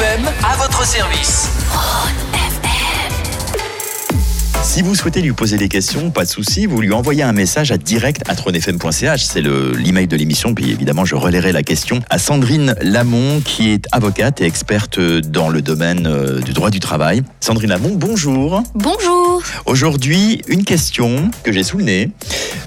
FM à votre service. Si vous souhaitez lui poser des questions, pas de souci, vous lui envoyez un message à direct@tronefm.ch, c'est le l'email de l'émission, puis évidemment je relayerai la question à Sandrine Lamont qui est avocate et experte dans le domaine euh, du droit du travail. Sandrine Lamont, bonjour. Bonjour. Aujourd'hui, une question que j'ai sous le nez.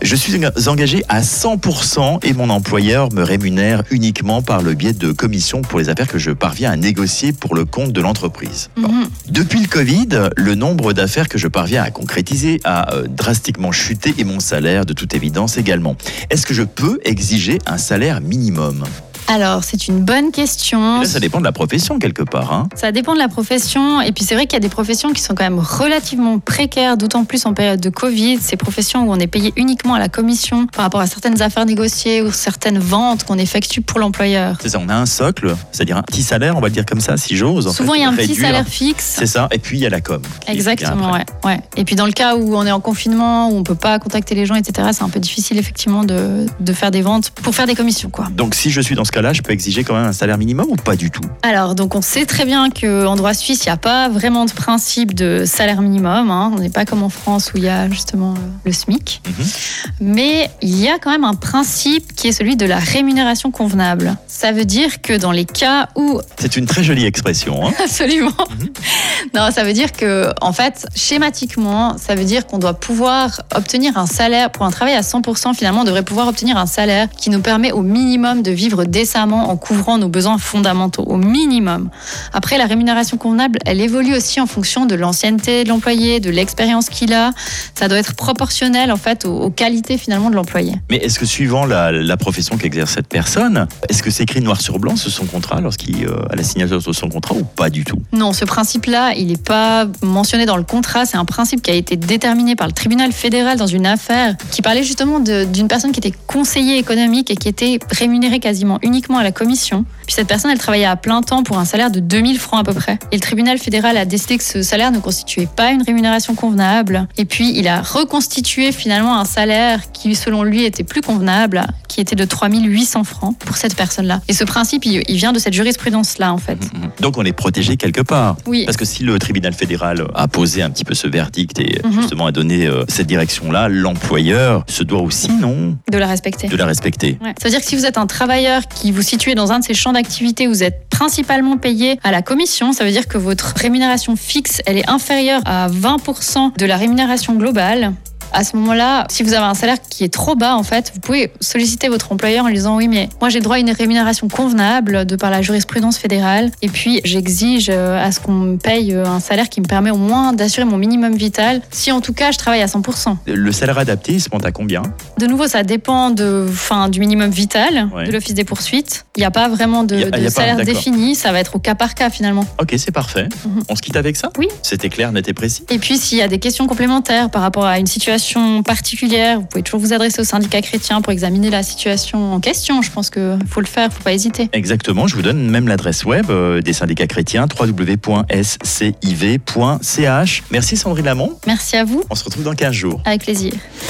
Je suis engagé à 100% et mon employeur me rémunère uniquement par le biais de commissions pour les affaires que je parviens à négocier pour le compte de l'entreprise. Bon. Mhm. Depuis le Covid, le nombre d'affaires que je parviens à concrétiser a euh, drastiquement chuté et mon salaire, de toute évidence, également. Est-ce que je peux exiger un salaire minimum? Alors, c'est une bonne question. Là, ça dépend de la profession quelque part. hein. Ça dépend de la profession. Et puis, c'est vrai qu'il y a des professions qui sont quand même relativement précaires, d'autant plus en période de Covid. Ces professions où on est payé uniquement à la commission par rapport à certaines affaires négociées ou certaines ventes qu'on effectue pour l'employeur. C'est ça, on a un socle, c'est-à-dire un petit salaire, on va le dire comme ça, si j'ose. en Souvent, il y a un petit salaire fixe. C'est ça, et puis il y a la com. Exactement, ouais, ouais. Et puis dans le cas où on est en confinement, où on peut pas contacter les gens, etc., c'est un peu difficile effectivement de, de faire des ventes pour faire des commissions, quoi. Donc si je suis dans ce cas-là, je peux exiger quand même un salaire minimum ou pas du tout? Alors, donc on sait très bien qu'en droit suisse, il n'y a pas vraiment de principe de salaire minimum. hein. On n'est pas comme en France où il y a justement euh, le SMIC. Mhm. Mais il y a quand même un principe qui est celui de la rémunération convenable. Ça veut dire que dans les cas où C'est une très jolie expression. hein. Absolument. Non, ça veut dire que, en fait, schématiquement, ça veut dire qu'on doit pouvoir obtenir un salaire pour un travail à 100%. Finalement, on devrait pouvoir obtenir un salaire qui nous permet au minimum de vivre décemment en couvrant nos besoins fondamentaux, au minimum. Après, la rémunération convenable, elle évolue aussi en fonction de l'ancienneté de l'employé, de l'expérience qu'il a. Ça doit être proportionnel, en fait, aux, aux qualités finalement de l'employé. Mais est-ce que suivant la, la profession qu'exerce cette personne, est-ce que c'est écrit noir sur blanc sur son contrat lorsqu'il euh, a la signature de son contrat ou pas du tout? Non, ce principe-là, il n'est pas mentionné dans le contrat. C'est un principe qui a été déterminé par le tribunal fédéral dans une affaire qui parlait justement d'une personne qui était conseiller économique et qui était rémunérée quasiment uniquement à la commission. Puis cette personne, elle travaillait à plein temps pour un salaire de 2000 francs à peu près. Et le tribunal fédéral a décidé que ce salaire ne constituait pas une rémunération convenable. Et puis il a reconstitué finalement un salaire qui, selon lui, était plus convenable, qui était de 3800 francs pour cette personne-là. Et ce principe, il, il vient de cette jurisprudence-là, en fait. Mhm. Donc on est protégé quelque part. Oui. Parce que si le tribunal fédéral a posé un petit peu ce verdict et Mhm. justement a donné euh, cette direction-là, l'employeur se doit aussi, non, De la respecter. de la respecter. Ouais. Ça veut dire que si vous êtes un travailleur qui vous situez dans un de ces champs d'activité, vous êtes principalement payé à la commission, ça veut dire que votre rémunération fixe, elle est inférieure à 20% de la rémunération globale. À ce moment-là, si vous avez un salaire qui est trop bas, en fait, vous pouvez solliciter votre employeur en lui disant oui, mais moi j'ai droit à une rémunération convenable de par la jurisprudence fédérale, et puis j'exige euh, à ce qu'on me paye euh, un salaire qui me permet au moins d'assurer mon minimum vital, si en tout cas je travaille à 100%. Le salaire adapté, il se monte à combien? De nouveau, ça dépend de, du minimum vital Ouais. de l'Office des poursuites. Il n'y a pas vraiment de, a- pas, salaire défini, ça va être au cas par cas finalement. Ok, c'est parfait. Mhm. On se quitte avec ça? Oui. C'était clair, net et précis? Et puis, s'il y a des questions complémentaires par rapport à une situation particulière, vous pouvez toujours vous adresser au syndicat chrétien pour examiner la situation en question. Je pense qu'il faut le faire, il ne faut pas hésiter. Exactement, je vous donne même l'adresse web euh, des syndicats chrétiens, www.sciv.ch. Merci Sandrine Lamont, Merci à vous, on se retrouve dans 15 jours. avec plaisir.